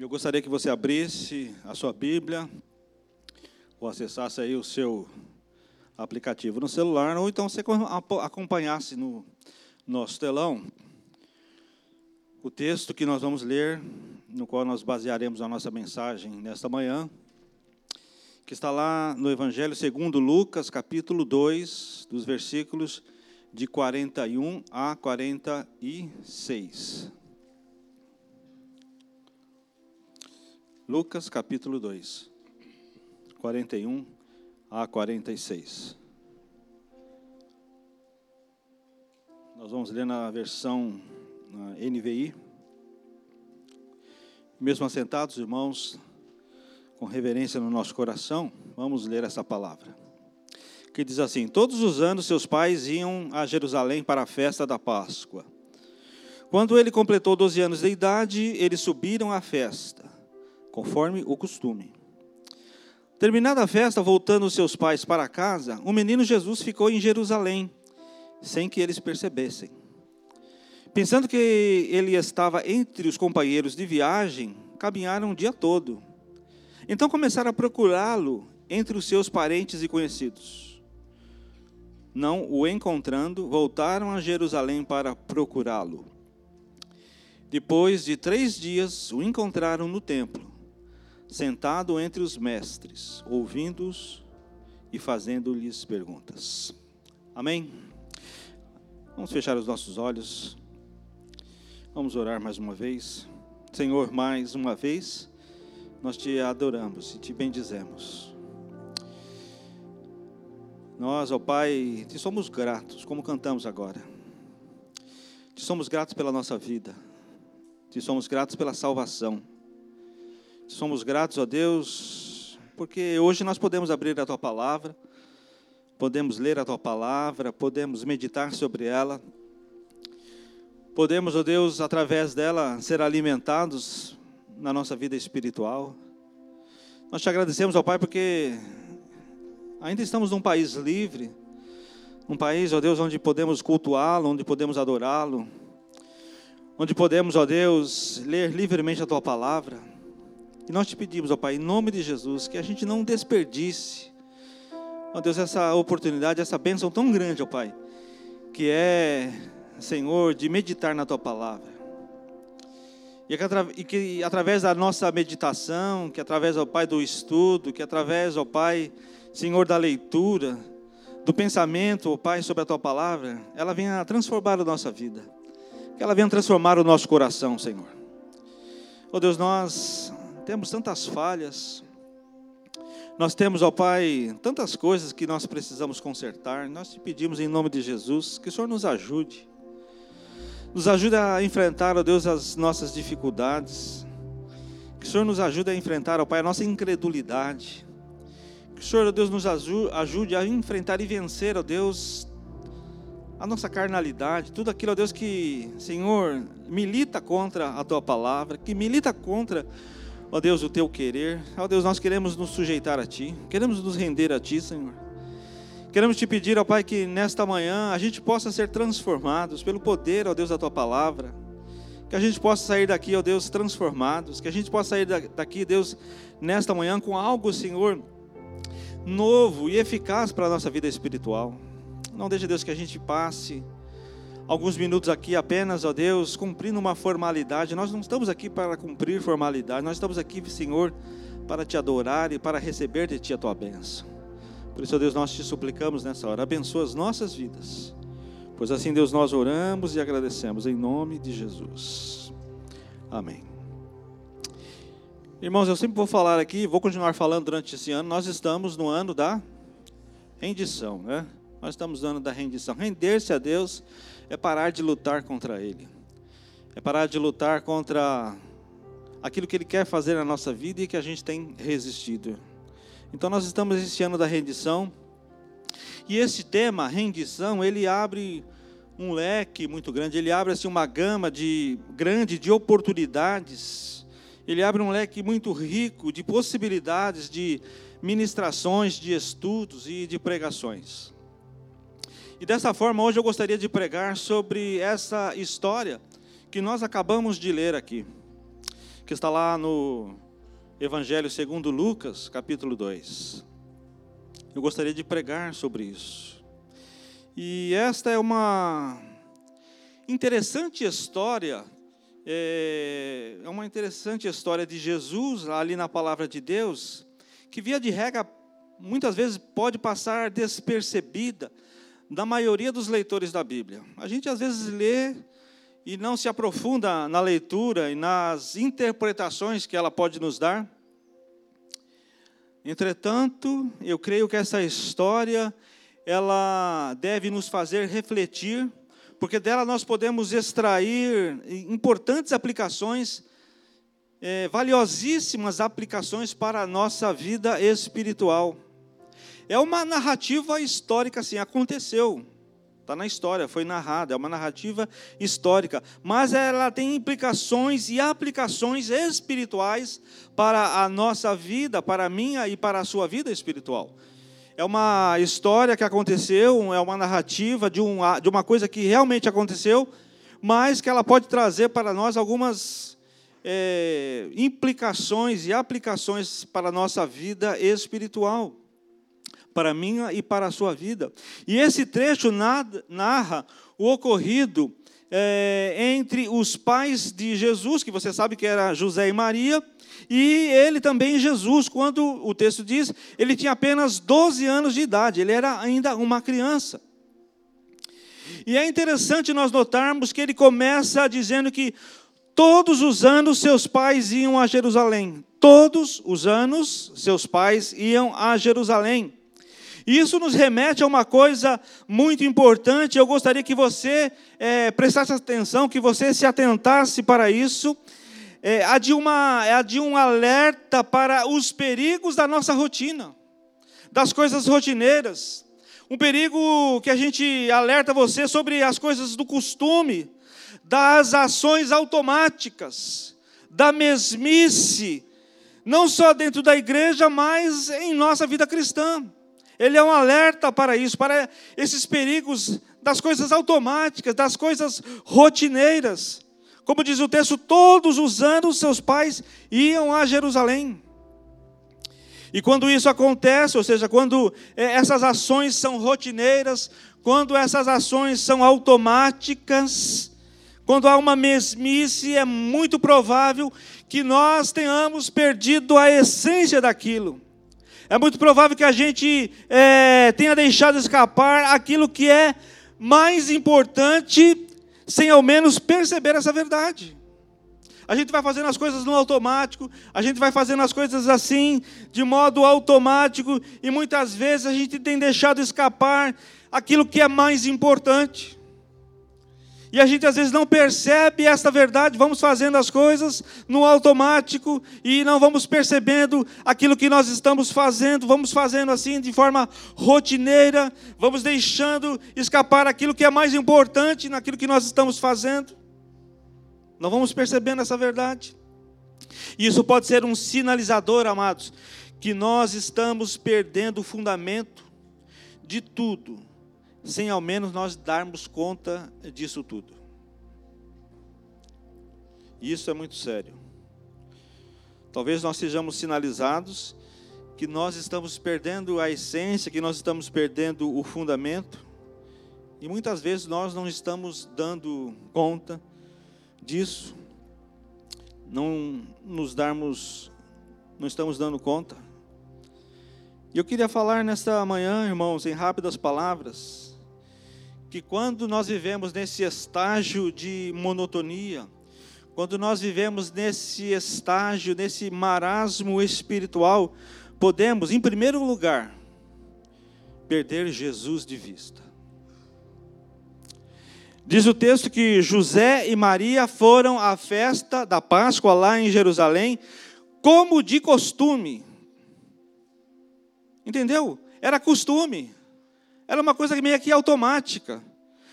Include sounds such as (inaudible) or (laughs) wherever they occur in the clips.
Eu gostaria que você abrisse a sua Bíblia ou acessasse aí o seu aplicativo no celular, ou então você acompanhasse no nosso telão o texto que nós vamos ler, no qual nós basearemos a nossa mensagem nesta manhã, que está lá no Evangelho segundo Lucas, capítulo 2, dos versículos de 41 a 46. Lucas capítulo 2, 41 a 46. Nós vamos ler na versão na NVI. Mesmo assentados, irmãos, com reverência no nosso coração, vamos ler essa palavra. Que diz assim: Todos os anos seus pais iam a Jerusalém para a festa da Páscoa. Quando ele completou 12 anos de idade, eles subiram à festa conforme o costume. Terminada a festa, voltando seus pais para casa, o menino Jesus ficou em Jerusalém, sem que eles percebessem. Pensando que ele estava entre os companheiros de viagem, caminharam o dia todo. Então começaram a procurá-lo entre os seus parentes e conhecidos. Não o encontrando, voltaram a Jerusalém para procurá-lo. Depois de três dias, o encontraram no templo sentado entre os mestres, ouvindo-os e fazendo-lhes perguntas. Amém? Vamos fechar os nossos olhos. Vamos orar mais uma vez. Senhor, mais uma vez, nós te adoramos e te bendizemos. Nós, ó Pai, te somos gratos, como cantamos agora. Te somos gratos pela nossa vida. Te somos gratos pela salvação. Somos gratos a Deus, porque hoje nós podemos abrir a tua palavra, podemos ler a tua palavra, podemos meditar sobre ela, podemos, ó Deus, através dela ser alimentados na nossa vida espiritual. Nós te agradecemos, ó Pai, porque ainda estamos num país livre, um país, ó Deus, onde podemos cultuá-lo, onde podemos adorá-lo, onde podemos, ó Deus, ler livremente a tua palavra. E nós te pedimos, ó Pai, em nome de Jesus, que a gente não desperdice, ó Deus, essa oportunidade, essa bênção tão grande, ó Pai, que é, Senhor, de meditar na Tua palavra. E que através da nossa meditação, que através, ó Pai, do estudo, que através, ó Pai, Senhor, da leitura, do pensamento, ó Pai, sobre a Tua palavra, ela venha transformar a nossa vida. Que ela venha transformar o nosso coração, Senhor. Ó Deus, nós temos tantas falhas. Nós temos, ó Pai, tantas coisas que nós precisamos consertar. Nós te pedimos em nome de Jesus que o Senhor nos ajude. Nos ajude a enfrentar, ó Deus, as nossas dificuldades. Que o Senhor nos ajude a enfrentar, ó Pai, a nossa incredulidade. Que o Senhor, ó Deus, nos ajude a enfrentar e vencer, ó Deus, a nossa carnalidade, tudo aquilo, ó Deus, que, Senhor, milita contra a tua palavra, que milita contra Ó Deus, o teu querer. Ó Deus, nós queremos nos sujeitar a Ti. Queremos nos render a Ti, Senhor. Queremos te pedir, ó Pai, que nesta manhã a gente possa ser transformados pelo poder, ó Deus, da Tua palavra. Que a gente possa sair daqui, ó Deus, transformados. Que a gente possa sair daqui, Deus, nesta manhã com algo, Senhor, novo e eficaz para a nossa vida espiritual. Não deixe, Deus, que a gente passe alguns minutos aqui apenas, ó Deus, cumprindo uma formalidade. Nós não estamos aqui para cumprir formalidade, nós estamos aqui, Senhor, para te adorar e para receber de ti a tua bênção. Por isso, ó Deus, nós te suplicamos nessa hora, abençoa as nossas vidas. Pois assim, Deus, nós oramos e agradecemos em nome de Jesus. Amém. Irmãos, eu sempre vou falar aqui, vou continuar falando durante esse ano. Nós estamos no ano da rendição, né? Nós estamos no ano da rendição. Render-se a Deus é parar de lutar contra Ele, é parar de lutar contra aquilo que Ele quer fazer na nossa vida e que a gente tem resistido. Então nós estamos esse ano da rendição e esse tema, rendição, ele abre um leque muito grande, ele abre assim uma gama de grande de oportunidades, ele abre um leque muito rico de possibilidades de ministrações, de estudos e de pregações. E dessa forma, hoje eu gostaria de pregar sobre essa história que nós acabamos de ler aqui. que está lá no Evangelho segundo Lucas, capítulo 2. Eu gostaria de pregar sobre isso. E esta é uma interessante história, é, é uma interessante história de Jesus ali na palavra de Deus, que via de regra muitas vezes pode passar despercebida da maioria dos leitores da Bíblia. A gente às vezes lê e não se aprofunda na leitura e nas interpretações que ela pode nos dar. Entretanto, eu creio que essa história ela deve nos fazer refletir, porque dela nós podemos extrair importantes aplicações, é, valiosíssimas aplicações para a nossa vida espiritual. É uma narrativa histórica, assim, aconteceu. Está na história, foi narrada, é uma narrativa histórica. Mas ela tem implicações e aplicações espirituais para a nossa vida, para a minha e para a sua vida espiritual. É uma história que aconteceu, é uma narrativa de, um, de uma coisa que realmente aconteceu, mas que ela pode trazer para nós algumas é, implicações e aplicações para a nossa vida espiritual para a minha e para a sua vida. E esse trecho narra o ocorrido é, entre os pais de Jesus, que você sabe que era José e Maria, e ele também, Jesus, quando o texto diz, ele tinha apenas 12 anos de idade, ele era ainda uma criança. E é interessante nós notarmos que ele começa dizendo que todos os anos seus pais iam a Jerusalém. Todos os anos seus pais iam a Jerusalém. Isso nos remete a uma coisa muito importante. Eu gostaria que você é, prestasse atenção, que você se atentasse para isso. É, de uma, é a de um alerta para os perigos da nossa rotina, das coisas rotineiras. Um perigo que a gente alerta você sobre as coisas do costume, das ações automáticas, da mesmice, não só dentro da igreja, mas em nossa vida cristã. Ele é um alerta para isso, para esses perigos das coisas automáticas, das coisas rotineiras. Como diz o texto, todos os anos seus pais iam a Jerusalém. E quando isso acontece, ou seja, quando é, essas ações são rotineiras, quando essas ações são automáticas, quando há uma mesmice, é muito provável que nós tenhamos perdido a essência daquilo. É muito provável que a gente é, tenha deixado escapar aquilo que é mais importante, sem ao menos perceber essa verdade. A gente vai fazendo as coisas no automático, a gente vai fazendo as coisas assim, de modo automático, e muitas vezes a gente tem deixado escapar aquilo que é mais importante. E a gente às vezes não percebe esta verdade, vamos fazendo as coisas no automático e não vamos percebendo aquilo que nós estamos fazendo, vamos fazendo assim de forma rotineira, vamos deixando escapar aquilo que é mais importante naquilo que nós estamos fazendo. Não vamos percebendo essa verdade. E isso pode ser um sinalizador, amados, que nós estamos perdendo o fundamento de tudo sem ao menos nós darmos conta disso tudo. Isso é muito sério. Talvez nós sejamos sinalizados que nós estamos perdendo a essência, que nós estamos perdendo o fundamento, e muitas vezes nós não estamos dando conta disso, não nos darmos, não estamos dando conta. E eu queria falar nesta manhã, irmãos, em rápidas palavras, que quando nós vivemos nesse estágio de monotonia, quando nós vivemos nesse estágio, nesse marasmo espiritual, podemos, em primeiro lugar, perder Jesus de vista. Diz o texto que José e Maria foram à festa da Páscoa lá em Jerusalém, como de costume. Entendeu? Era costume. Era uma coisa meio que automática.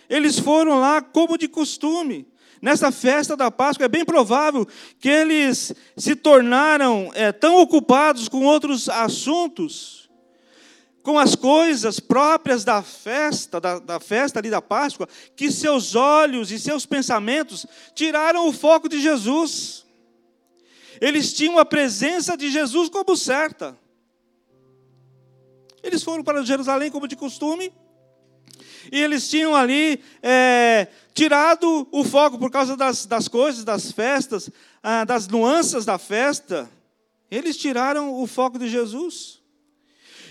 Eles foram lá como de costume. Nessa festa da Páscoa, é bem provável que eles se tornaram é, tão ocupados com outros assuntos, com as coisas próprias da festa, da, da festa ali da Páscoa, que seus olhos e seus pensamentos tiraram o foco de Jesus. Eles tinham a presença de Jesus como certa. Eles foram para Jerusalém como de costume. E eles tinham ali é, tirado o foco por causa das, das coisas, das festas, ah, das nuances da festa. Eles tiraram o foco de Jesus.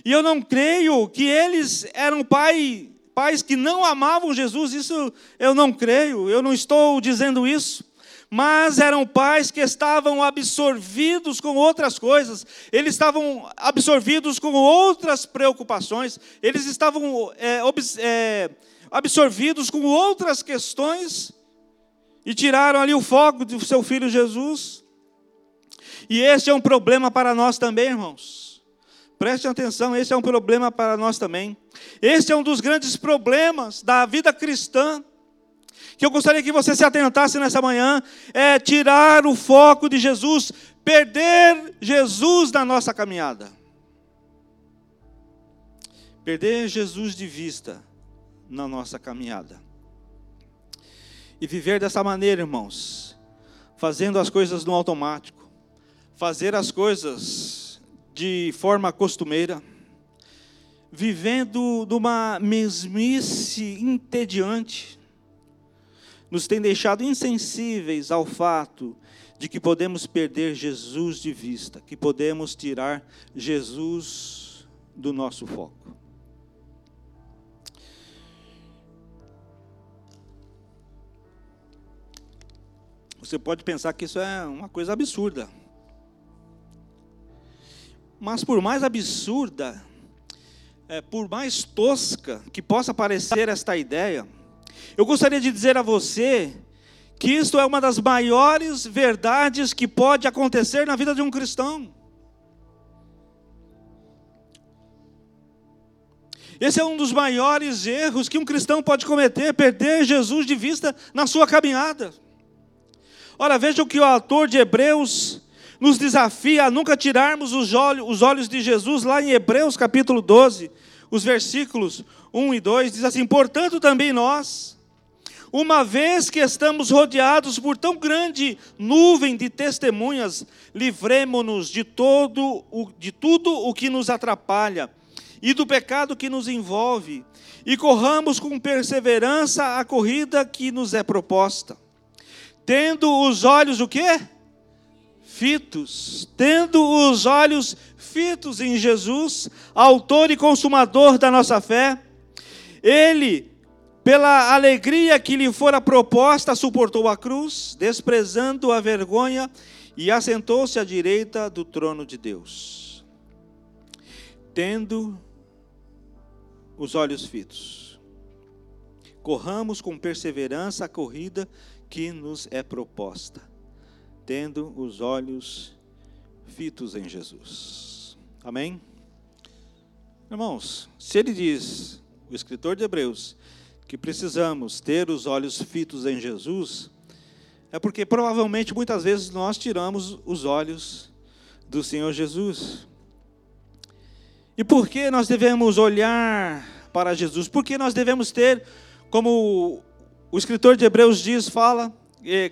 E eu não creio que eles eram pai, pais que não amavam Jesus, isso eu não creio, eu não estou dizendo isso mas eram pais que estavam absorvidos com outras coisas, eles estavam absorvidos com outras preocupações, eles estavam é, é, absorvidos com outras questões e tiraram ali o foco do seu filho Jesus. E esse é um problema para nós também, irmãos. Preste atenção, esse é um problema para nós também. Esse é um dos grandes problemas da vida cristã que eu gostaria que você se atentasse nessa manhã, é tirar o foco de Jesus, perder Jesus na nossa caminhada. Perder Jesus de vista na nossa caminhada. E viver dessa maneira, irmãos, fazendo as coisas no automático, fazer as coisas de forma costumeira, vivendo numa mesmice entediante, nos tem deixado insensíveis ao fato de que podemos perder Jesus de vista, que podemos tirar Jesus do nosso foco. Você pode pensar que isso é uma coisa absurda. Mas por mais absurda, é, por mais tosca que possa parecer esta ideia, eu gostaria de dizer a você que isto é uma das maiores verdades que pode acontecer na vida de um cristão. Esse é um dos maiores erros que um cristão pode cometer, perder Jesus de vista na sua caminhada. Ora, veja o que o autor de Hebreus nos desafia a nunca tirarmos os olhos, os olhos de Jesus, lá em Hebreus capítulo 12, os versículos 1 e 2, diz assim: Portanto, também nós uma vez que estamos rodeados por tão grande nuvem de testemunhas, livremo-nos de todo de tudo o que nos atrapalha e do pecado que nos envolve, e corramos com perseverança a corrida que nos é proposta. Tendo os olhos o quê? Fitos, tendo os olhos fitos em Jesus, autor e consumador da nossa fé, ele pela alegria que lhe fora proposta, suportou a cruz, desprezando a vergonha, e assentou-se à direita do trono de Deus. Tendo os olhos fitos, corramos com perseverança a corrida que nos é proposta, tendo os olhos fitos em Jesus. Amém? Irmãos, se ele diz, o escritor de Hebreus, que precisamos ter os olhos fitos em Jesus, é porque provavelmente muitas vezes nós tiramos os olhos do Senhor Jesus. E por que nós devemos olhar para Jesus? Porque nós devemos ter, como o escritor de Hebreus diz, fala,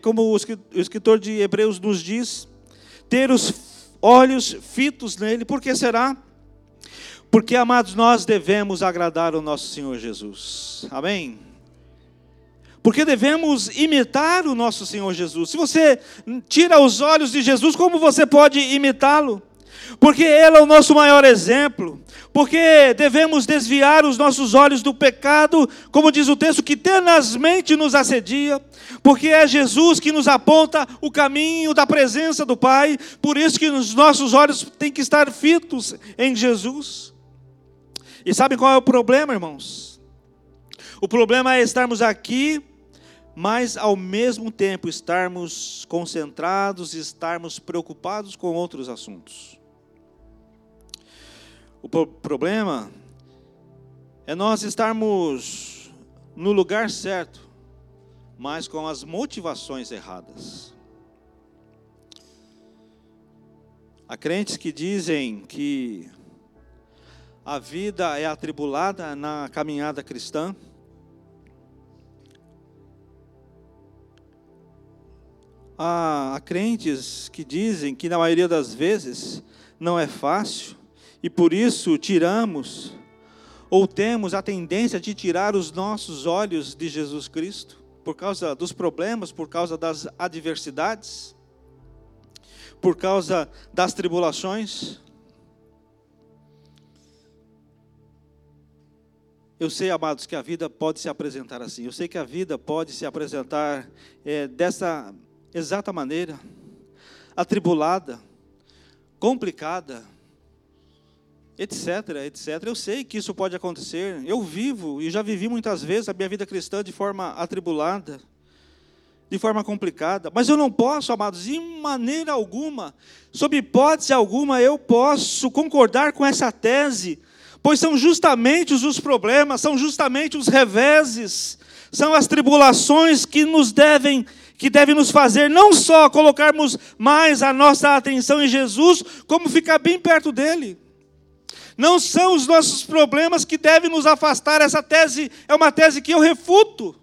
como o escritor de Hebreus nos diz, ter os olhos fitos nele, por que será? Porque, amados, nós devemos agradar o nosso Senhor Jesus. Amém? Porque devemos imitar o nosso Senhor Jesus. Se você tira os olhos de Jesus, como você pode imitá-lo? Porque Ele é o nosso maior exemplo. Porque devemos desviar os nossos olhos do pecado, como diz o texto, que tenazmente nos assedia. Porque é Jesus que nos aponta o caminho da presença do Pai. Por isso que os nossos olhos têm que estar fitos em Jesus. E sabe qual é o problema, irmãos? O problema é estarmos aqui, mas ao mesmo tempo estarmos concentrados estarmos preocupados com outros assuntos. O problema é nós estarmos no lugar certo, mas com as motivações erradas. Há crentes que dizem que a vida é atribulada na caminhada cristã. Há, há crentes que dizem que na maioria das vezes não é fácil e por isso tiramos ou temos a tendência de tirar os nossos olhos de Jesus Cristo por causa dos problemas, por causa das adversidades, por causa das tribulações. Eu sei, amados, que a vida pode se apresentar assim. Eu sei que a vida pode se apresentar é, dessa exata maneira, atribulada, complicada, etc, etc. Eu sei que isso pode acontecer. Eu vivo e já vivi muitas vezes a minha vida cristã de forma atribulada, de forma complicada. Mas eu não posso, amados, de maneira alguma, sob hipótese alguma, eu posso concordar com essa tese, pois são justamente os problemas, são justamente os reveses, são as tribulações que nos devem que deve nos fazer não só colocarmos mais a nossa atenção em Jesus, como ficar bem perto dele. Não são os nossos problemas que devem nos afastar. Essa tese é uma tese que eu refuto.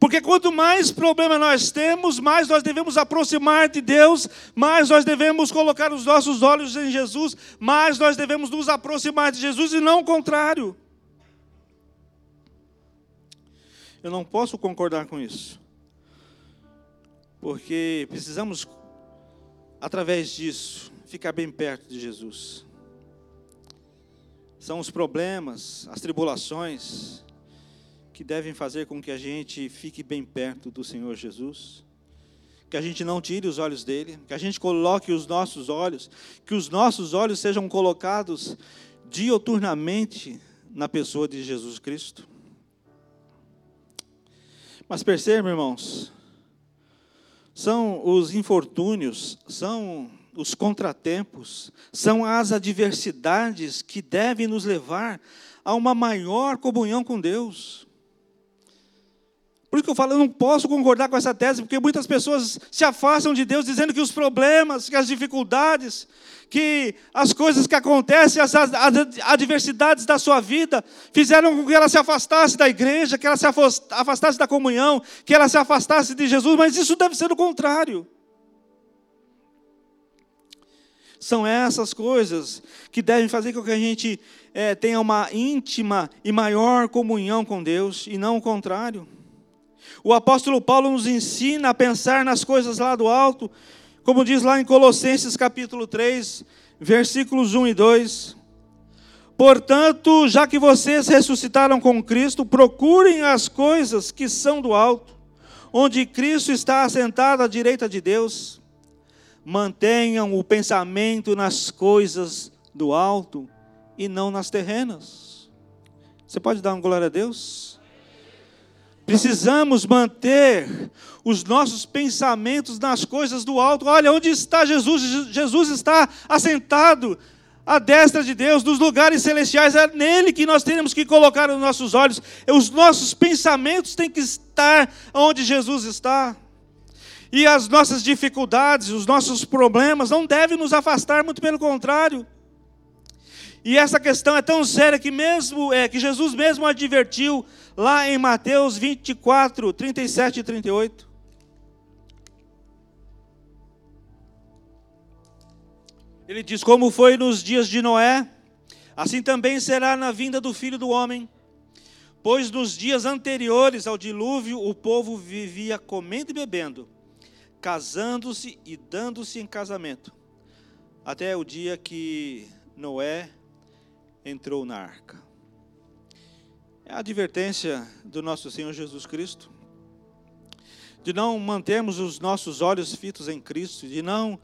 Porque quanto mais problema nós temos, mais nós devemos aproximar de Deus, mais nós devemos colocar os nossos olhos em Jesus, mais nós devemos nos aproximar de Jesus e não o contrário. Eu não posso concordar com isso. Porque precisamos, através disso, ficar bem perto de Jesus. São os problemas, as tribulações, que devem fazer com que a gente fique bem perto do Senhor Jesus. Que a gente não tire os olhos dele, que a gente coloque os nossos olhos, que os nossos olhos sejam colocados dioturnamente na pessoa de Jesus Cristo. Mas percebam, irmãos, são os infortúnios, são os contratempos, são as adversidades que devem nos levar a uma maior comunhão com Deus. Por isso que eu falo, eu não posso concordar com essa tese, porque muitas pessoas se afastam de Deus dizendo que os problemas, que as dificuldades, que as coisas que acontecem, as adversidades da sua vida, fizeram com que ela se afastasse da igreja, que ela se afastasse da comunhão, que ela se afastasse de Jesus, mas isso deve ser o contrário. São essas coisas que devem fazer com que a gente é, tenha uma íntima e maior comunhão com Deus, e não o contrário. O apóstolo Paulo nos ensina a pensar nas coisas lá do alto, como diz lá em Colossenses capítulo 3, versículos 1 e 2. Portanto, já que vocês ressuscitaram com Cristo, procurem as coisas que são do alto, onde Cristo está assentado à direita de Deus. Mantenham o pensamento nas coisas do alto e não nas terrenas. Você pode dar uma glória a Deus? Precisamos manter os nossos pensamentos nas coisas do alto. Olha, onde está Jesus? Jesus está assentado à destra de Deus, nos lugares celestiais. É nele que nós temos que colocar os nossos olhos. Os nossos pensamentos têm que estar onde Jesus está. E as nossas dificuldades, os nossos problemas não devem nos afastar, muito pelo contrário. E essa questão é tão séria que mesmo é que Jesus mesmo advertiu lá em Mateus 24, 37 e 38. Ele diz: Como foi nos dias de Noé, assim também será na vinda do filho do homem. Pois nos dias anteriores ao dilúvio, o povo vivia comendo e bebendo, casando-se e dando-se em casamento, até o dia que Noé entrou na arca. É a advertência do nosso Senhor Jesus Cristo, de não mantermos os nossos olhos fitos em Cristo, de não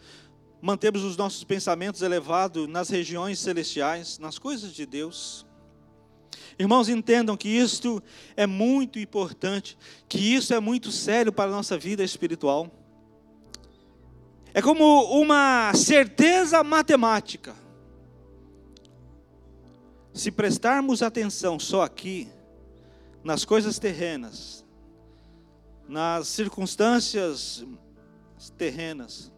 mantermos os nossos pensamentos elevados nas regiões celestiais, nas coisas de Deus. Irmãos, entendam que isto é muito importante, que isso é muito sério para a nossa vida espiritual. É como uma certeza matemática. Se prestarmos atenção só aqui, nas coisas terrenas, nas circunstâncias terrenas,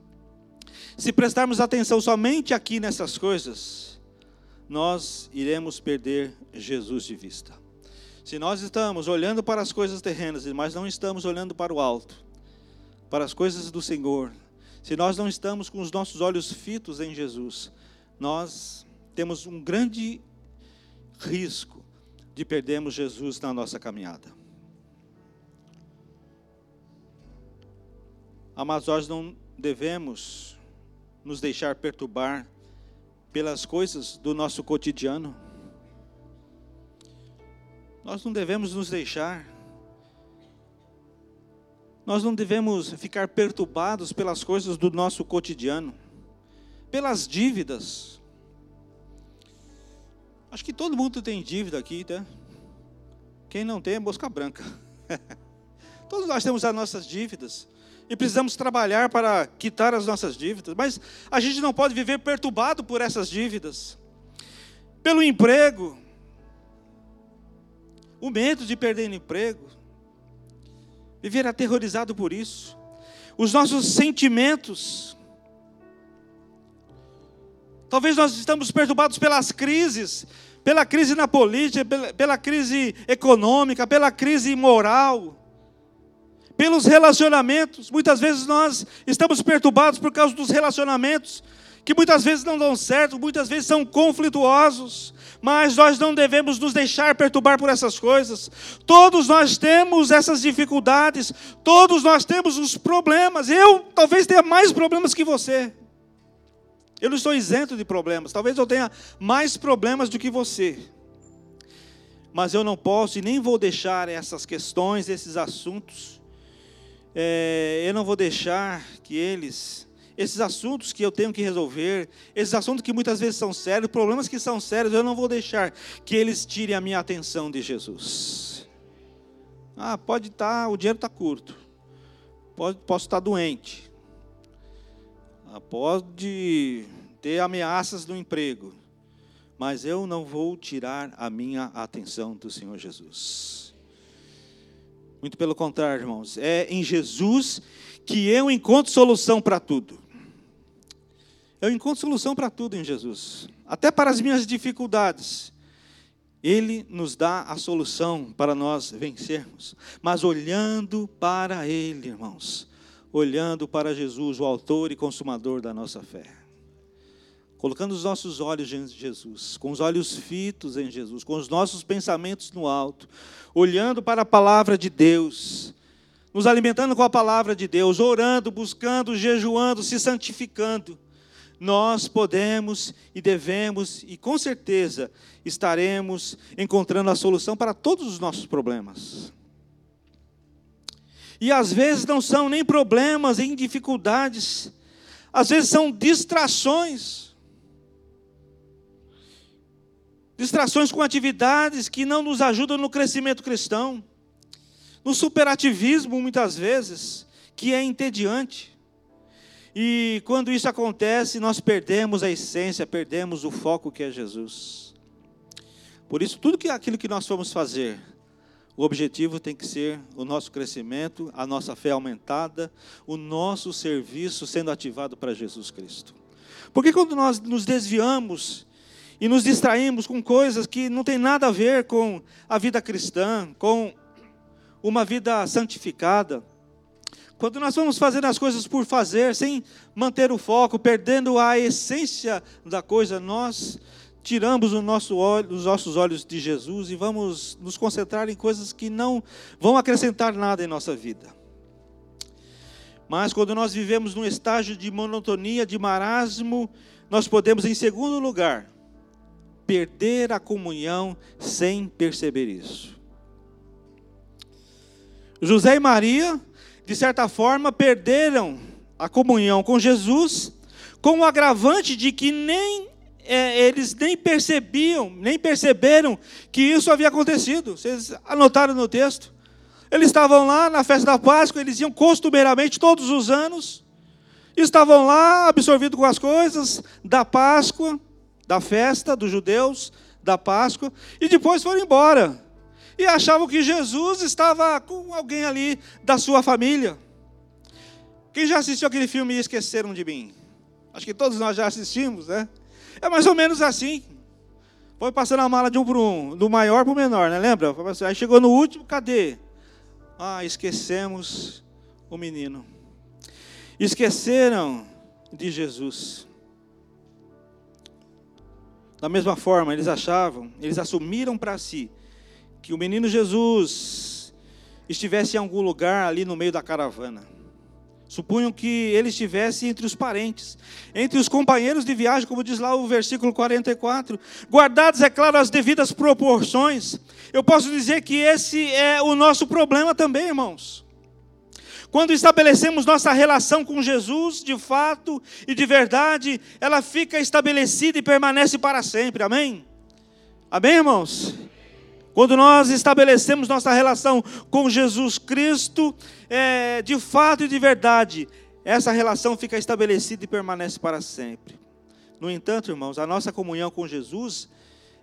se prestarmos atenção somente aqui nessas coisas, nós iremos perder Jesus de vista. Se nós estamos olhando para as coisas terrenas, mas não estamos olhando para o alto, para as coisas do Senhor, se nós não estamos com os nossos olhos fitos em Jesus, nós temos um grande risco de perdermos Jesus na nossa caminhada. Mas nós não devemos nos deixar perturbar pelas coisas do nosso cotidiano. Nós não devemos nos deixar. Nós não devemos ficar perturbados pelas coisas do nosso cotidiano, pelas dívidas. Acho que todo mundo tem dívida aqui, tá? Quem não tem é mosca branca. (laughs) Todos nós temos as nossas dívidas e precisamos trabalhar para quitar as nossas dívidas, mas a gente não pode viver perturbado por essas dívidas, pelo emprego, o medo de perder o emprego, viver aterrorizado por isso, os nossos sentimentos. Talvez nós estamos perturbados pelas crises, pela crise na política, pela, pela crise econômica, pela crise moral pelos relacionamentos. Muitas vezes nós estamos perturbados por causa dos relacionamentos, que muitas vezes não dão certo, muitas vezes são conflituosos, mas nós não devemos nos deixar perturbar por essas coisas. Todos nós temos essas dificuldades, todos nós temos os problemas. Eu talvez tenha mais problemas que você. Eu não estou isento de problemas, talvez eu tenha mais problemas do que você. Mas eu não posso e nem vou deixar essas questões, esses assuntos, é, eu não vou deixar que eles, esses assuntos que eu tenho que resolver, esses assuntos que muitas vezes são sérios, problemas que são sérios, eu não vou deixar que eles tirem a minha atenção de Jesus. Ah, pode estar, tá, o dinheiro está curto, pode, posso estar doente, ah, pode ter ameaças no emprego, mas eu não vou tirar a minha atenção do Senhor Jesus. Muito pelo contrário, irmãos. É em Jesus que eu encontro solução para tudo. Eu encontro solução para tudo em Jesus. Até para as minhas dificuldades. Ele nos dá a solução para nós vencermos. Mas olhando para Ele, irmãos. Olhando para Jesus, o Autor e Consumador da nossa fé colocando os nossos olhos em Jesus, com os olhos fitos em Jesus, com os nossos pensamentos no alto, olhando para a palavra de Deus, nos alimentando com a palavra de Deus, orando, buscando, jejuando, se santificando, nós podemos e devemos e com certeza estaremos encontrando a solução para todos os nossos problemas. E às vezes não são nem problemas, nem dificuldades, às vezes são distrações distrações com atividades que não nos ajudam no crescimento cristão, no superativismo, muitas vezes, que é entediante. E quando isso acontece, nós perdemos a essência, perdemos o foco que é Jesus. Por isso, tudo aquilo que nós vamos fazer, o objetivo tem que ser o nosso crescimento, a nossa fé aumentada, o nosso serviço sendo ativado para Jesus Cristo. Porque quando nós nos desviamos e nos distraímos com coisas que não tem nada a ver com a vida cristã, com uma vida santificada. Quando nós vamos fazendo as coisas por fazer, sem manter o foco, perdendo a essência da coisa, nós tiramos nosso olho, os nossos olhos de Jesus e vamos nos concentrar em coisas que não vão acrescentar nada em nossa vida. Mas quando nós vivemos num estágio de monotonia, de marasmo, nós podemos, em segundo lugar, perder a comunhão sem perceber isso. José e Maria, de certa forma, perderam a comunhão com Jesus, com o agravante de que nem é, eles nem percebiam, nem perceberam que isso havia acontecido. Vocês anotaram no texto? Eles estavam lá na festa da Páscoa, eles iam costumeiramente todos os anos, estavam lá absorvidos com as coisas da Páscoa, da festa dos judeus, da Páscoa, e depois foram embora. E achavam que Jesus estava com alguém ali da sua família. Quem já assistiu aquele filme e esqueceram de mim? Acho que todos nós já assistimos, né? É mais ou menos assim. Foi passando a mala de um para um, do maior para o menor, né? Lembra? Aí chegou no último, cadê? Ah, esquecemos o menino. esqueceram de Jesus. Da mesma forma, eles achavam, eles assumiram para si que o menino Jesus estivesse em algum lugar ali no meio da caravana. Supunham que ele estivesse entre os parentes, entre os companheiros de viagem, como diz lá o versículo 44. Guardados, é claro, as devidas proporções. Eu posso dizer que esse é o nosso problema também, irmãos. Quando estabelecemos nossa relação com Jesus, de fato e de verdade, ela fica estabelecida e permanece para sempre. Amém? Amém, irmãos? Quando nós estabelecemos nossa relação com Jesus Cristo, é, de fato e de verdade, essa relação fica estabelecida e permanece para sempre. No entanto, irmãos, a nossa comunhão com Jesus,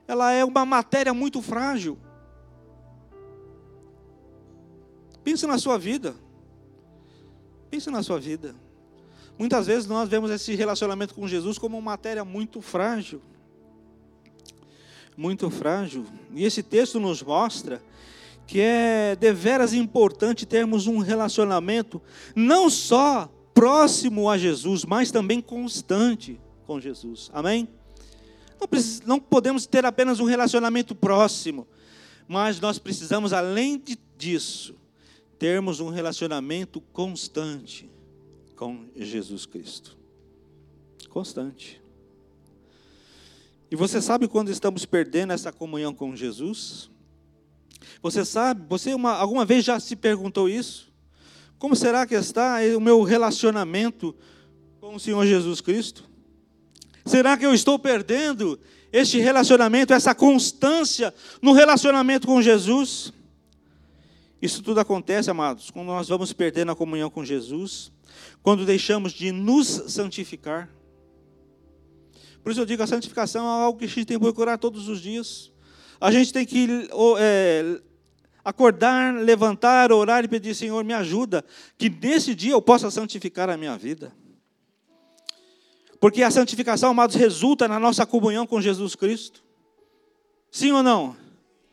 ela é uma matéria muito frágil. Pense na sua vida. Pense na sua vida. Muitas vezes nós vemos esse relacionamento com Jesus como uma matéria muito frágil muito frágil. E esse texto nos mostra que é deveras importante termos um relacionamento não só próximo a Jesus, mas também constante com Jesus. Amém? Não, não podemos ter apenas um relacionamento próximo, mas nós precisamos, além de, disso, termos um relacionamento constante com Jesus Cristo. Constante. E você sabe quando estamos perdendo essa comunhão com Jesus? Você sabe, você uma, alguma vez já se perguntou isso? Como será que está o meu relacionamento com o Senhor Jesus Cristo? Será que eu estou perdendo este relacionamento, essa constância no relacionamento com Jesus? Isso tudo acontece, amados, quando nós vamos perdendo a comunhão com Jesus, quando deixamos de nos santificar. Por isso eu digo, a santificação é algo que a gente tem que procurar todos os dias. A gente tem que é, acordar, levantar, orar e pedir, Senhor, me ajuda, que nesse dia eu possa santificar a minha vida. Porque a santificação, amados, resulta na nossa comunhão com Jesus Cristo. Sim ou não?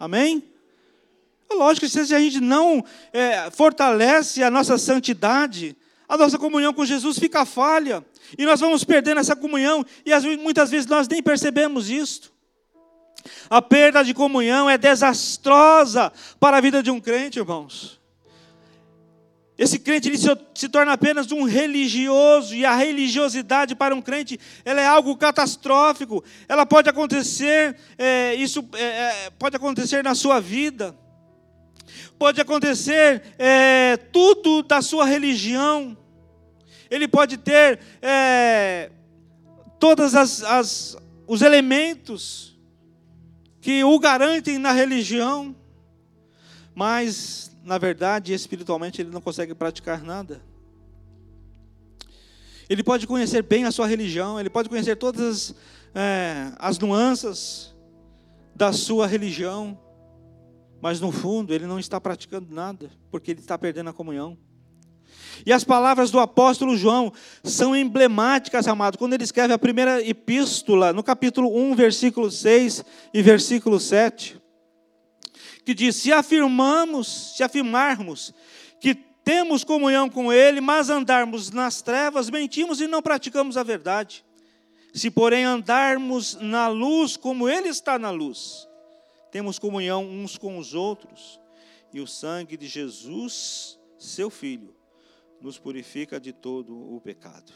Amém? É lógico que se a gente não é, fortalece a nossa santidade, a nossa comunhão com Jesus fica falha. E nós vamos perdendo essa comunhão, e muitas vezes nós nem percebemos isto. A perda de comunhão é desastrosa para a vida de um crente, irmãos. Esse crente ele se, se, torna apenas um religioso, e a religiosidade para um crente ela é algo catastrófico. Ela pode acontecer, é, isso é, é pode acontecer na sua vida, pode acontecer é, tudo da sua religião ele pode ter é, todos os elementos que o garantem na religião, mas, na verdade, espiritualmente, ele não consegue praticar nada. Ele pode conhecer bem a sua religião, ele pode conhecer todas as, é, as nuances da sua religião, mas no fundo ele não está praticando nada, porque ele está perdendo a comunhão. E as palavras do apóstolo João são emblemáticas, amado, quando ele escreve a primeira epístola, no capítulo 1, versículo 6 e versículo 7, que diz: Se afirmamos, se afirmarmos que temos comunhão com Ele, mas andarmos nas trevas, mentimos e não praticamos a verdade. Se, porém, andarmos na luz como Ele está na luz, temos comunhão uns com os outros, e o sangue de Jesus, seu Filho, nos purifica de todo o pecado.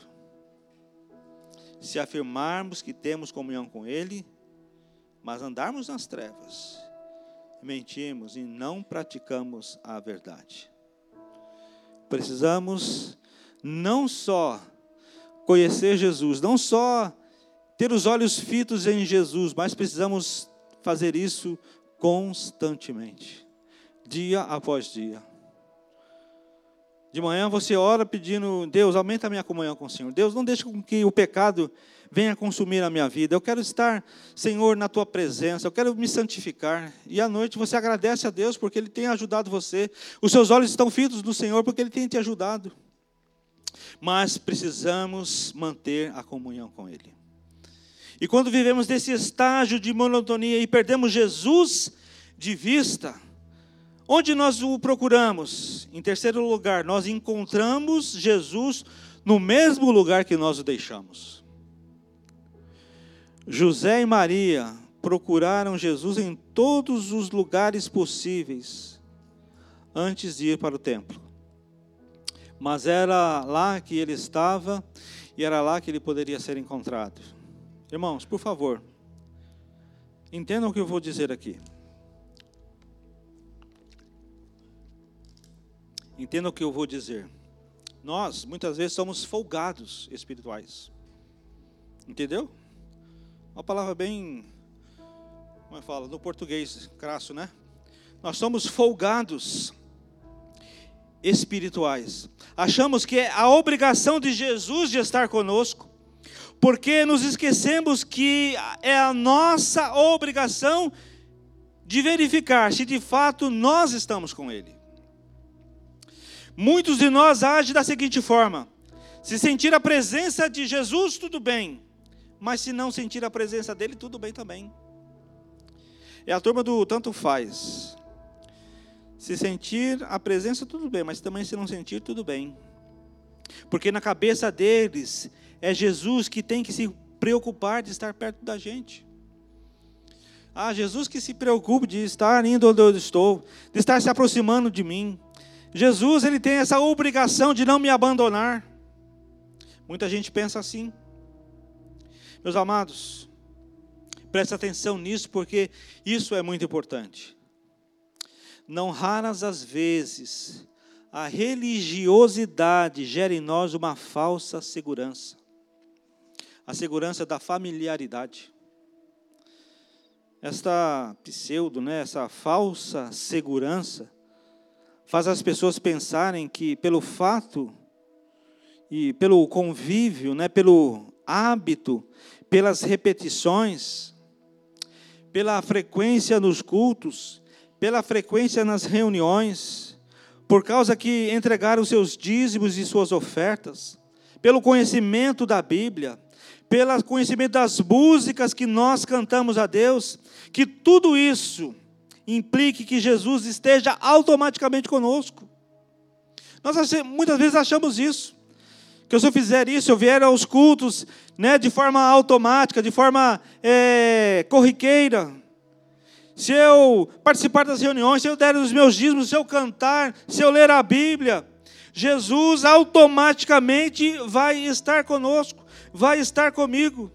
Se afirmarmos que temos comunhão com Ele, mas andarmos nas trevas, mentimos e não praticamos a verdade. Precisamos não só conhecer Jesus, não só ter os olhos fitos em Jesus, mas precisamos fazer isso constantemente, dia após dia. De manhã você ora pedindo, Deus, aumenta a minha comunhão com o Senhor. Deus, não deixe com que o pecado venha consumir a minha vida. Eu quero estar, Senhor, na tua presença. Eu quero me santificar. E à noite você agradece a Deus porque Ele tem ajudado você. Os seus olhos estão fitos no Senhor porque Ele tem te ajudado. Mas precisamos manter a comunhão com Ele. E quando vivemos desse estágio de monotonia e perdemos Jesus de vista, Onde nós o procuramos? Em terceiro lugar, nós encontramos Jesus no mesmo lugar que nós o deixamos. José e Maria procuraram Jesus em todos os lugares possíveis antes de ir para o templo. Mas era lá que ele estava e era lá que ele poderia ser encontrado. Irmãos, por favor, entendam o que eu vou dizer aqui. Entendam o que eu vou dizer. Nós, muitas vezes, somos folgados espirituais. Entendeu? Uma palavra bem, como é que fala, no português, crasso, né? Nós somos folgados espirituais. Achamos que é a obrigação de Jesus de estar conosco, porque nos esquecemos que é a nossa obrigação de verificar se de fato nós estamos com Ele. Muitos de nós agem da seguinte forma: se sentir a presença de Jesus, tudo bem, mas se não sentir a presença dele, tudo bem também. É a turma do tanto faz. Se sentir a presença, tudo bem, mas também se não sentir, tudo bem. Porque na cabeça deles é Jesus que tem que se preocupar de estar perto da gente. Ah, Jesus que se preocupe de estar indo onde eu estou, de estar se aproximando de mim. Jesus, ele tem essa obrigação de não me abandonar. Muita gente pensa assim. Meus amados, preste atenção nisso porque isso é muito importante. Não raras as vezes a religiosidade gera em nós uma falsa segurança. A segurança da familiaridade. Esta pseudo, né, essa falsa segurança faz as pessoas pensarem que pelo fato e pelo convívio, né, pelo hábito, pelas repetições, pela frequência nos cultos, pela frequência nas reuniões, por causa que entregaram seus dízimos e suas ofertas, pelo conhecimento da Bíblia, pelo conhecimento das músicas que nós cantamos a Deus, que tudo isso implique que Jesus esteja automaticamente conosco. Nós muitas vezes achamos isso. Que se eu fizer isso, eu vier aos cultos né, de forma automática, de forma é, corriqueira, se eu participar das reuniões, se eu der os meus dízimos, se eu cantar, se eu ler a Bíblia, Jesus automaticamente vai estar conosco, vai estar comigo.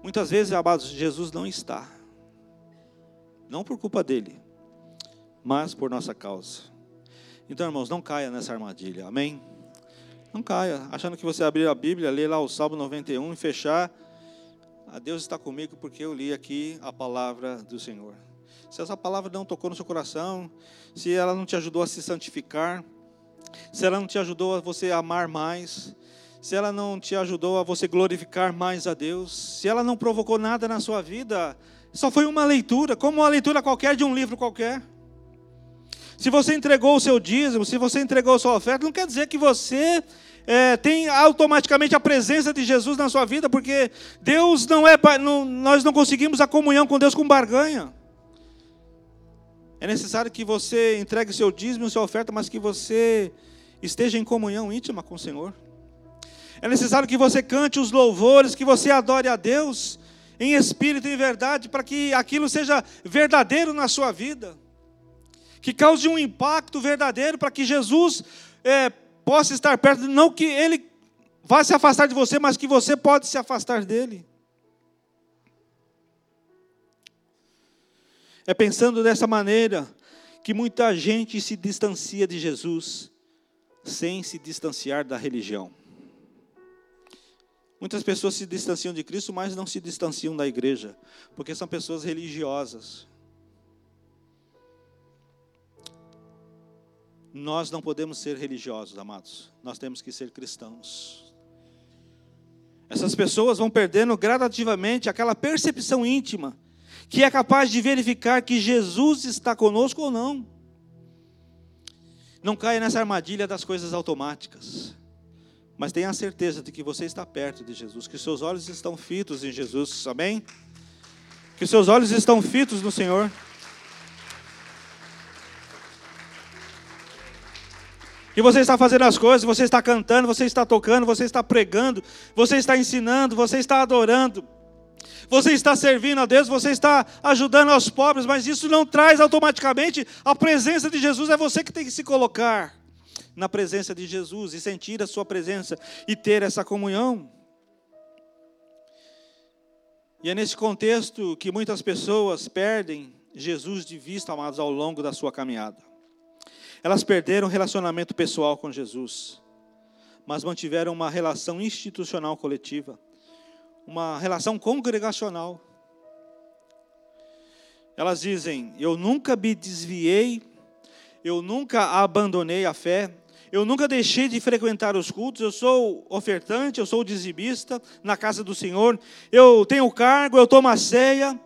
Muitas vezes, amados, Jesus não está não por culpa dele, mas por nossa causa. Então, irmãos, não caia nessa armadilha, amém? Não caia, achando que você abrir a Bíblia, ler lá o Salmo 91 e fechar, ah, Deus está comigo porque eu li aqui a palavra do Senhor. Se essa palavra não tocou no seu coração, se ela não te ajudou a se santificar, se ela não te ajudou a você amar mais, se ela não te ajudou a você glorificar mais a Deus, se ela não provocou nada na sua vida, só foi uma leitura, como uma leitura qualquer de um livro qualquer. Se você entregou o seu dízimo, se você entregou a sua oferta, não quer dizer que você é, tem automaticamente a presença de Jesus na sua vida, porque Deus não é, não, nós não conseguimos a comunhão com Deus com barganha. É necessário que você entregue o seu dízimo, a sua oferta, mas que você esteja em comunhão íntima com o Senhor. É necessário que você cante os louvores, que você adore a Deus, em espírito e em verdade, para que aquilo seja verdadeiro na sua vida, que cause um impacto verdadeiro, para que Jesus é, possa estar perto, não que Ele vá se afastar de você, mas que você pode se afastar dele. É pensando dessa maneira que muita gente se distancia de Jesus sem se distanciar da religião. Muitas pessoas se distanciam de Cristo, mas não se distanciam da igreja, porque são pessoas religiosas. Nós não podemos ser religiosos, amados. Nós temos que ser cristãos. Essas pessoas vão perdendo gradativamente aquela percepção íntima que é capaz de verificar que Jesus está conosco ou não. Não caia nessa armadilha das coisas automáticas. Mas tenha a certeza de que você está perto de Jesus, que seus olhos estão fitos em Jesus, amém? Que seus olhos estão fitos no Senhor. E você está fazendo as coisas, você está cantando, você está tocando, você está pregando, você está ensinando, você está adorando. Você está servindo a Deus, você está ajudando aos pobres, mas isso não traz automaticamente a presença de Jesus, é você que tem que se colocar na presença de Jesus e sentir a sua presença e ter essa comunhão. E é nesse contexto que muitas pessoas perdem Jesus de vista, amados, ao longo da sua caminhada. Elas perderam o relacionamento pessoal com Jesus, mas mantiveram uma relação institucional coletiva, uma relação congregacional. Elas dizem: Eu nunca me desviei, eu nunca abandonei a fé, eu nunca deixei de frequentar os cultos, eu sou ofertante, eu sou dizimista na casa do Senhor, eu tenho cargo, eu tomo a ceia,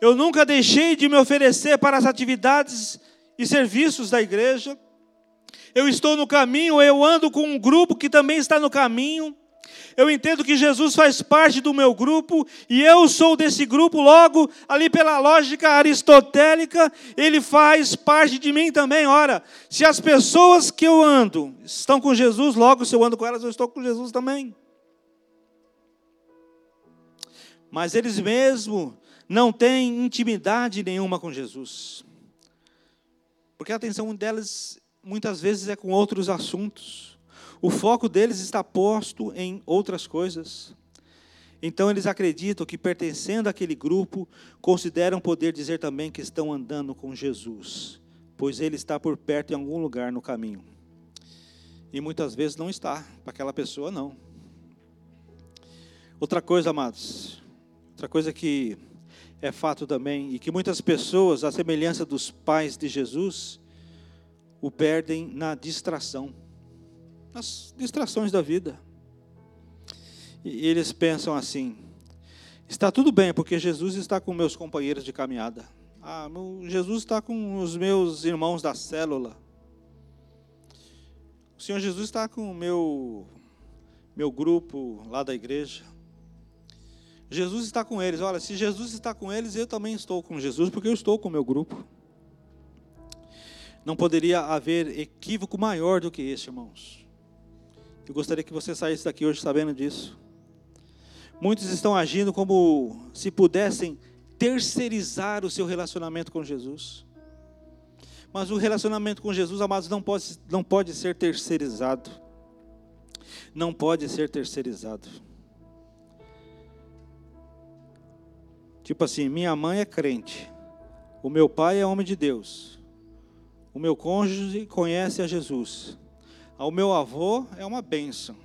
eu nunca deixei de me oferecer para as atividades e serviços da igreja, eu estou no caminho, eu ando com um grupo que também está no caminho, eu entendo que Jesus faz parte do meu grupo e eu sou desse grupo, logo, ali pela lógica aristotélica, ele faz parte de mim também. Ora, se as pessoas que eu ando estão com Jesus, logo, se eu ando com elas, eu estou com Jesus também. Mas eles mesmo não têm intimidade nenhuma com Jesus. Porque a atenção delas muitas vezes é com outros assuntos. O foco deles está posto em outras coisas. Então eles acreditam que pertencendo àquele grupo, consideram poder dizer também que estão andando com Jesus, pois ele está por perto em algum lugar no caminho. E muitas vezes não está, para aquela pessoa não. Outra coisa, amados, outra coisa que é fato também, e que muitas pessoas, à semelhança dos pais de Jesus, o perdem na distração nas distrações da vida. E eles pensam assim: está tudo bem, porque Jesus está com meus companheiros de caminhada. Ah, Jesus está com os meus irmãos da célula. O Senhor Jesus está com o meu, meu grupo lá da igreja. Jesus está com eles. Olha, se Jesus está com eles, eu também estou com Jesus, porque eu estou com o meu grupo. Não poderia haver equívoco maior do que esse, irmãos. Eu gostaria que você saísse daqui hoje sabendo disso. Muitos estão agindo como se pudessem terceirizar o seu relacionamento com Jesus. Mas o relacionamento com Jesus, amados, não pode, não pode ser terceirizado. Não pode ser terceirizado. Tipo assim, minha mãe é crente, o meu pai é homem de Deus, o meu cônjuge conhece a Jesus. Ao meu avô é uma bênção.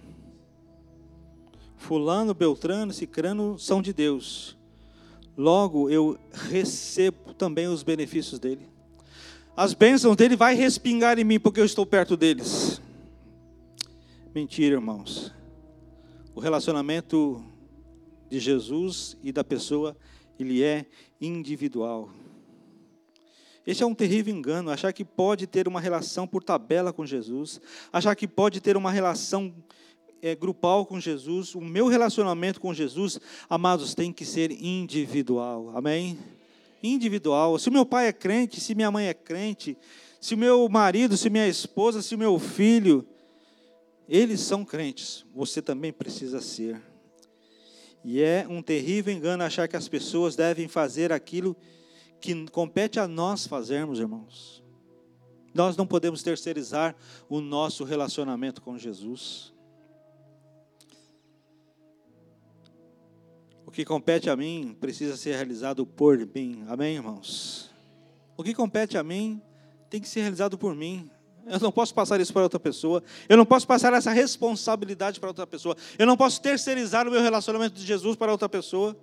Fulano, Beltrano, Cicrano são de Deus. Logo eu recebo também os benefícios dele. As bênçãos dele vai respingar em mim porque eu estou perto deles. Mentira, irmãos. O relacionamento de Jesus e da pessoa, ele é individual. Esse é um terrível engano, achar que pode ter uma relação por tabela com Jesus, achar que pode ter uma relação é, grupal com Jesus. O meu relacionamento com Jesus, amados, tem que ser individual. Amém? Individual. Se o meu pai é crente, se minha mãe é crente, se o meu marido, se minha esposa, se o meu filho, eles são crentes, você também precisa ser. E é um terrível engano achar que as pessoas devem fazer aquilo que que compete a nós fazermos, irmãos. Nós não podemos terceirizar o nosso relacionamento com Jesus. O que compete a mim precisa ser realizado por mim. Amém, irmãos? O que compete a mim tem que ser realizado por mim. Eu não posso passar isso para outra pessoa. Eu não posso passar essa responsabilidade para outra pessoa. Eu não posso terceirizar o meu relacionamento de Jesus para outra pessoa.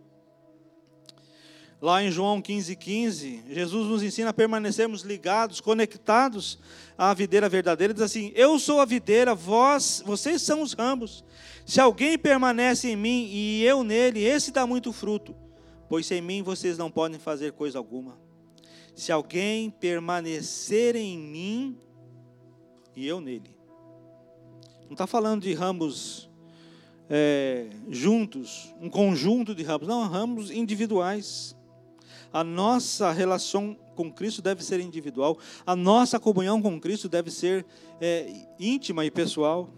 Lá em João 15,15, 15, Jesus nos ensina a permanecermos ligados, conectados à videira verdadeira. Ele diz assim: Eu sou a videira, vós, vocês são os ramos. Se alguém permanece em mim e eu nele, esse dá muito fruto, pois sem mim vocês não podem fazer coisa alguma. Se alguém permanecer em mim e eu nele. Não está falando de ramos é, juntos, um conjunto de ramos, não, ramos individuais. A nossa relação com Cristo deve ser individual. A nossa comunhão com Cristo deve ser é, íntima e pessoal.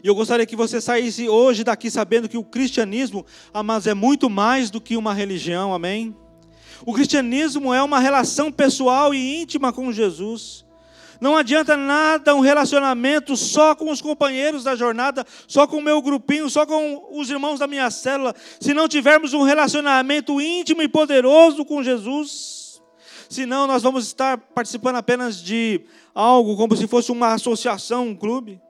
E eu gostaria que você saísse hoje daqui sabendo que o cristianismo, amados, é muito mais do que uma religião, amém? O cristianismo é uma relação pessoal e íntima com Jesus. Não adianta nada um relacionamento só com os companheiros da jornada, só com o meu grupinho, só com os irmãos da minha célula, se não tivermos um relacionamento íntimo e poderoso com Jesus. Senão nós vamos estar participando apenas de algo como se fosse uma associação, um clube.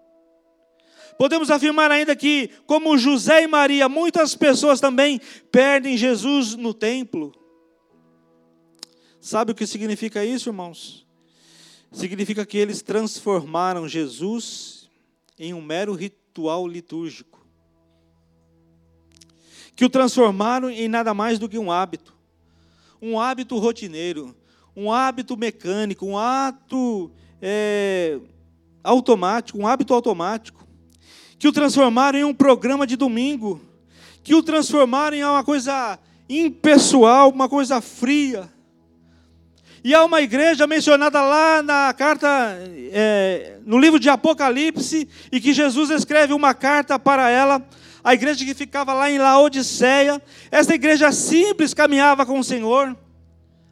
Podemos afirmar ainda que, como José e Maria, muitas pessoas também perdem Jesus no templo. Sabe o que significa isso, irmãos? Significa que eles transformaram Jesus em um mero ritual litúrgico. Que o transformaram em nada mais do que um hábito. Um hábito rotineiro, um hábito mecânico, um ato é, automático, um hábito automático que o transformaram em um programa de domingo, que o transformaram em uma coisa impessoal, uma coisa fria. E há uma igreja mencionada lá na carta, é, no livro de Apocalipse, e que Jesus escreve uma carta para ela, a igreja que ficava lá em Laodiceia. Essa igreja simples caminhava com o Senhor,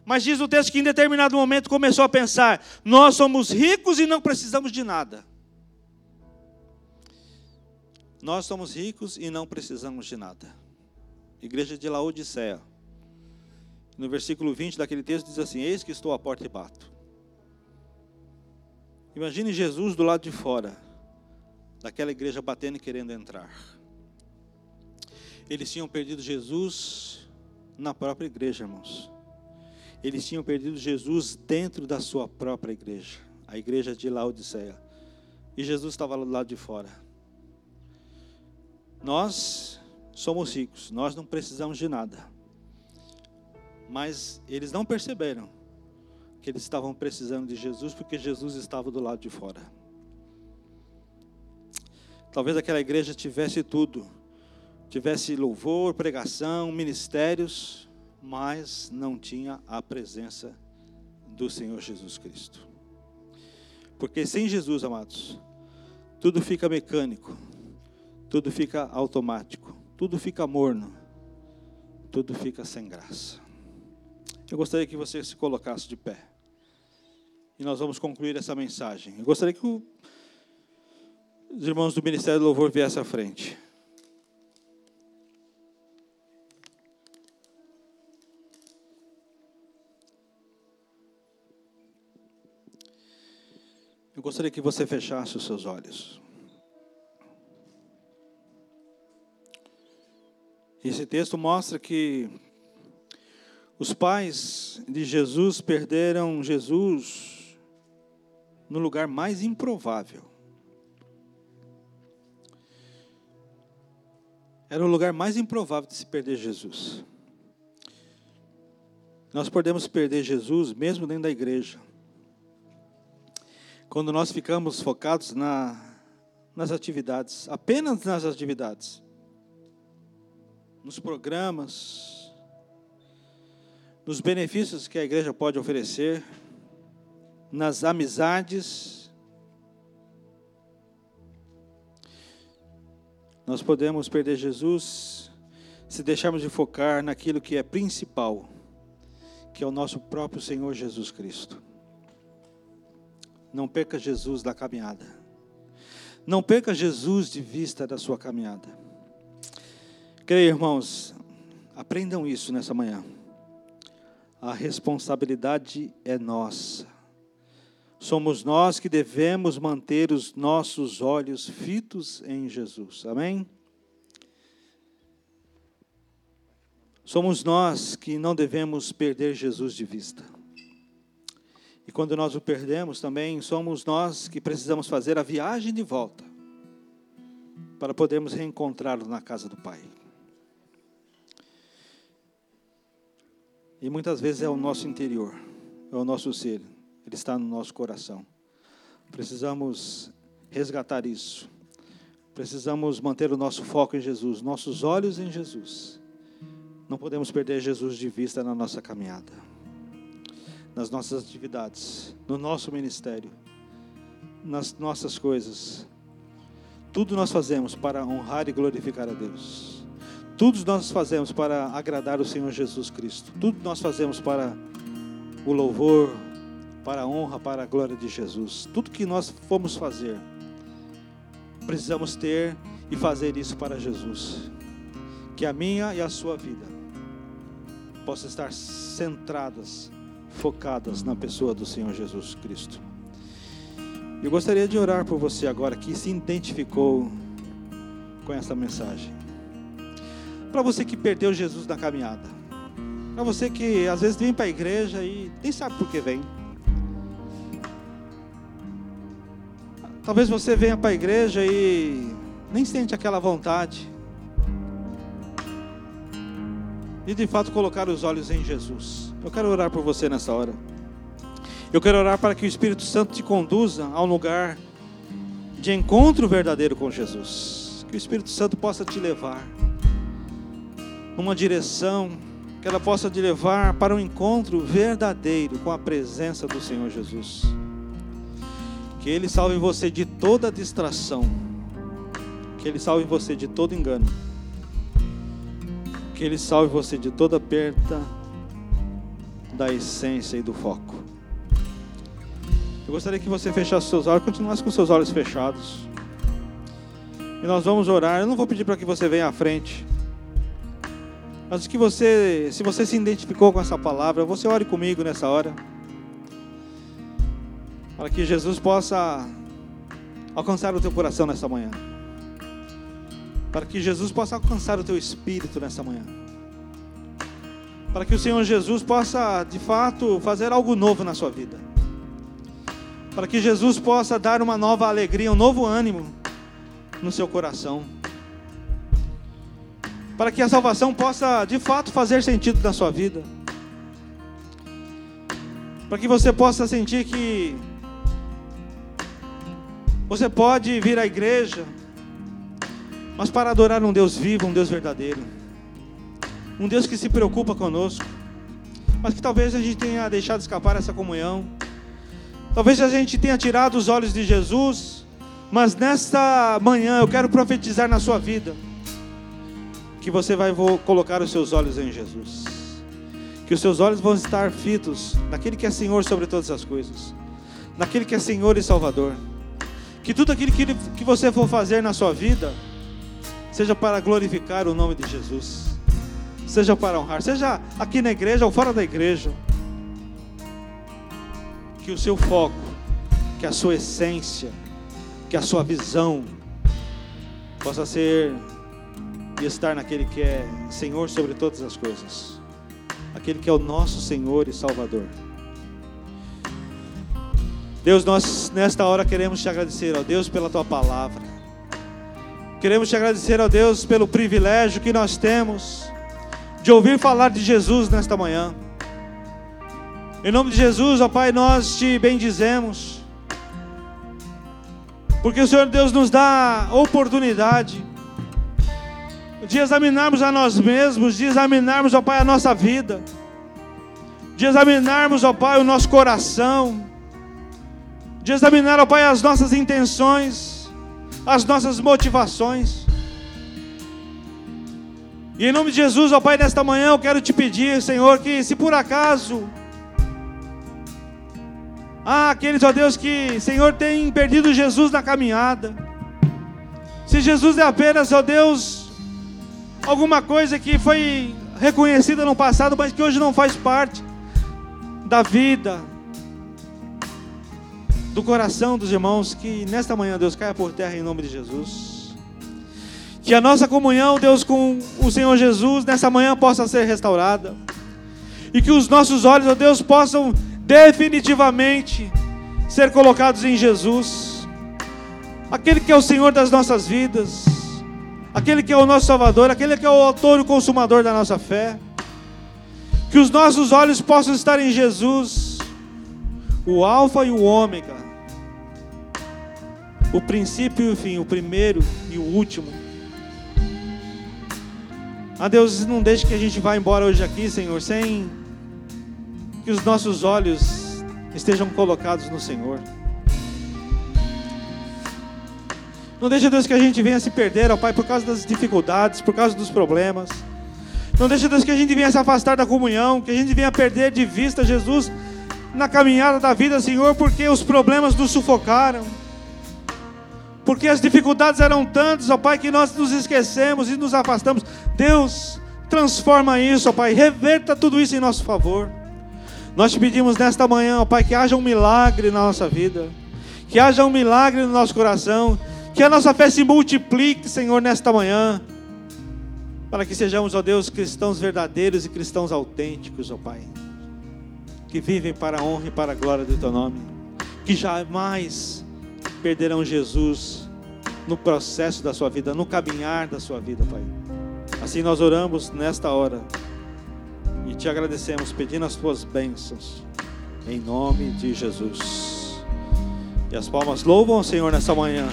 mas diz o texto que em determinado momento começou a pensar: nós somos ricos e não precisamos de nada. Nós somos ricos e não precisamos de nada. Igreja de Laodiceia. No versículo 20 daquele texto diz assim: Eis que estou à porta e bato. Imagine Jesus do lado de fora, daquela igreja batendo e querendo entrar. Eles tinham perdido Jesus na própria igreja, irmãos. Eles tinham perdido Jesus dentro da sua própria igreja, a igreja de Laodiceia. E Jesus estava do lado de fora. Nós somos ricos, nós não precisamos de nada. Mas eles não perceberam que eles estavam precisando de Jesus porque Jesus estava do lado de fora. Talvez aquela igreja tivesse tudo, tivesse louvor, pregação, ministérios, mas não tinha a presença do Senhor Jesus Cristo. Porque sem Jesus, amados, tudo fica mecânico, tudo fica automático, tudo fica morno, tudo fica sem graça. Eu gostaria que você se colocasse de pé. E nós vamos concluir essa mensagem. Eu gostaria que o, os irmãos do Ministério do Louvor viessem à frente. Eu gostaria que você fechasse os seus olhos. Esse texto mostra que os pais de Jesus perderam Jesus no lugar mais improvável. Era o lugar mais improvável de se perder Jesus. Nós podemos perder Jesus mesmo dentro da igreja. Quando nós ficamos focados na, nas atividades, apenas nas atividades nos programas, nos benefícios que a igreja pode oferecer, nas amizades. Nós podemos perder Jesus se deixarmos de focar naquilo que é principal, que é o nosso próprio Senhor Jesus Cristo. Não perca Jesus da caminhada. Não perca Jesus de vista da sua caminhada. Creio, irmãos, aprendam isso nessa manhã. A responsabilidade é nossa. Somos nós que devemos manter os nossos olhos fitos em Jesus. Amém? Somos nós que não devemos perder Jesus de vista. E quando nós o perdemos, também somos nós que precisamos fazer a viagem de volta para podermos reencontrá-lo na casa do Pai. E muitas vezes é o nosso interior, é o nosso ser, ele está no nosso coração. Precisamos resgatar isso. Precisamos manter o nosso foco em Jesus, nossos olhos em Jesus. Não podemos perder Jesus de vista na nossa caminhada, nas nossas atividades, no nosso ministério, nas nossas coisas. Tudo nós fazemos para honrar e glorificar a Deus. Tudo nós fazemos para agradar o Senhor Jesus Cristo. Tudo nós fazemos para o louvor, para a honra, para a glória de Jesus. Tudo que nós formos fazer, precisamos ter e fazer isso para Jesus. Que a minha e a sua vida possam estar centradas, focadas na pessoa do Senhor Jesus Cristo. Eu gostaria de orar por você agora que se identificou com essa mensagem. Para você que perdeu Jesus na caminhada. Para você que às vezes vem para a igreja e nem sabe por que vem. Talvez você venha para a igreja e nem sente aquela vontade de de fato colocar os olhos em Jesus. Eu quero orar por você nessa hora. Eu quero orar para que o Espírito Santo te conduza a um lugar de encontro verdadeiro com Jesus. Que o Espírito Santo possa te levar numa direção, que ela possa te levar para um encontro verdadeiro com a presença do Senhor Jesus. Que Ele salve você de toda distração. Que Ele salve você de todo engano. Que Ele salve você de toda perda da essência e do foco. Eu gostaria que você fechasse seus olhos, continuasse com seus olhos fechados. E nós vamos orar. Eu não vou pedir para que você venha à frente. Mas que você, se você se identificou com essa palavra, você ore comigo nessa hora. Para que Jesus possa alcançar o teu coração nessa manhã. Para que Jesus possa alcançar o teu espírito nessa manhã. Para que o Senhor Jesus possa, de fato, fazer algo novo na sua vida. Para que Jesus possa dar uma nova alegria, um novo ânimo no seu coração. Para que a salvação possa, de fato, fazer sentido na sua vida. Para que você possa sentir que você pode vir à igreja, mas para adorar um Deus vivo, um Deus verdadeiro. Um Deus que se preocupa conosco, mas que talvez a gente tenha deixado escapar essa comunhão. Talvez a gente tenha tirado os olhos de Jesus, mas nesta manhã eu quero profetizar na sua vida que você vai colocar os seus olhos em Jesus. Que os seus olhos vão estar fitos naquele que é Senhor sobre todas as coisas, naquele que é Senhor e Salvador. Que tudo aquilo que, que você for fazer na sua vida seja para glorificar o nome de Jesus, seja para honrar, seja aqui na igreja ou fora da igreja que o seu foco, que a sua essência, que a sua visão possa ser e estar naquele que é Senhor sobre todas as coisas, aquele que é o nosso Senhor e Salvador. Deus, nós nesta hora queremos te agradecer, ó Deus, pela tua palavra. Queremos te agradecer, ó Deus, pelo privilégio que nós temos de ouvir falar de Jesus nesta manhã. Em nome de Jesus, ó Pai, nós te bendizemos. Porque o Senhor Deus nos dá oportunidade de examinarmos a nós mesmos, de examinarmos, ó Pai, a nossa vida, de examinarmos, ó Pai, o nosso coração, de examinar, ó Pai, as nossas intenções, as nossas motivações. E em nome de Jesus, ó Pai, nesta manhã eu quero te pedir, Senhor, que se por acaso ah, aqueles, ó Deus, que, Senhor, tem perdido Jesus na caminhada. Se Jesus é apenas, ó Deus, alguma coisa que foi reconhecida no passado, mas que hoje não faz parte da vida, do coração dos irmãos, que nesta manhã, Deus, caia por terra em nome de Jesus. Que a nossa comunhão, Deus, com o Senhor Jesus, nessa manhã possa ser restaurada. E que os nossos olhos, ó Deus, possam definitivamente ser colocados em Jesus, aquele que é o Senhor das nossas vidas, aquele que é o nosso Salvador, aquele que é o autor e o consumador da nossa fé. Que os nossos olhos possam estar em Jesus, o Alfa e o Ômega, o princípio e o fim, o primeiro e o último. Ah, Deus, não deixe que a gente vá embora hoje aqui, Senhor, sem que os nossos olhos estejam colocados no Senhor. Não deixe, Deus, que a gente venha se perder, ó Pai, por causa das dificuldades, por causa dos problemas. Não deixe, Deus, que a gente venha se afastar da comunhão, que a gente venha perder de vista Jesus na caminhada da vida, Senhor, porque os problemas nos sufocaram. Porque as dificuldades eram tantas, ó Pai, que nós nos esquecemos e nos afastamos. Deus, transforma isso, ó Pai, reverta tudo isso em nosso favor. Nós te pedimos nesta manhã, ó Pai, que haja um milagre na nossa vida, que haja um milagre no nosso coração, que a nossa fé se multiplique, Senhor, nesta manhã, para que sejamos, ó Deus, cristãos verdadeiros e cristãos autênticos, ó Pai, que vivem para a honra e para a glória do Teu nome, que jamais perderão Jesus no processo da sua vida, no caminhar da sua vida, Pai. Assim nós oramos nesta hora e te agradecemos pedindo as tuas bênçãos, em nome de Jesus. E as palmas louvam o Senhor nessa manhã.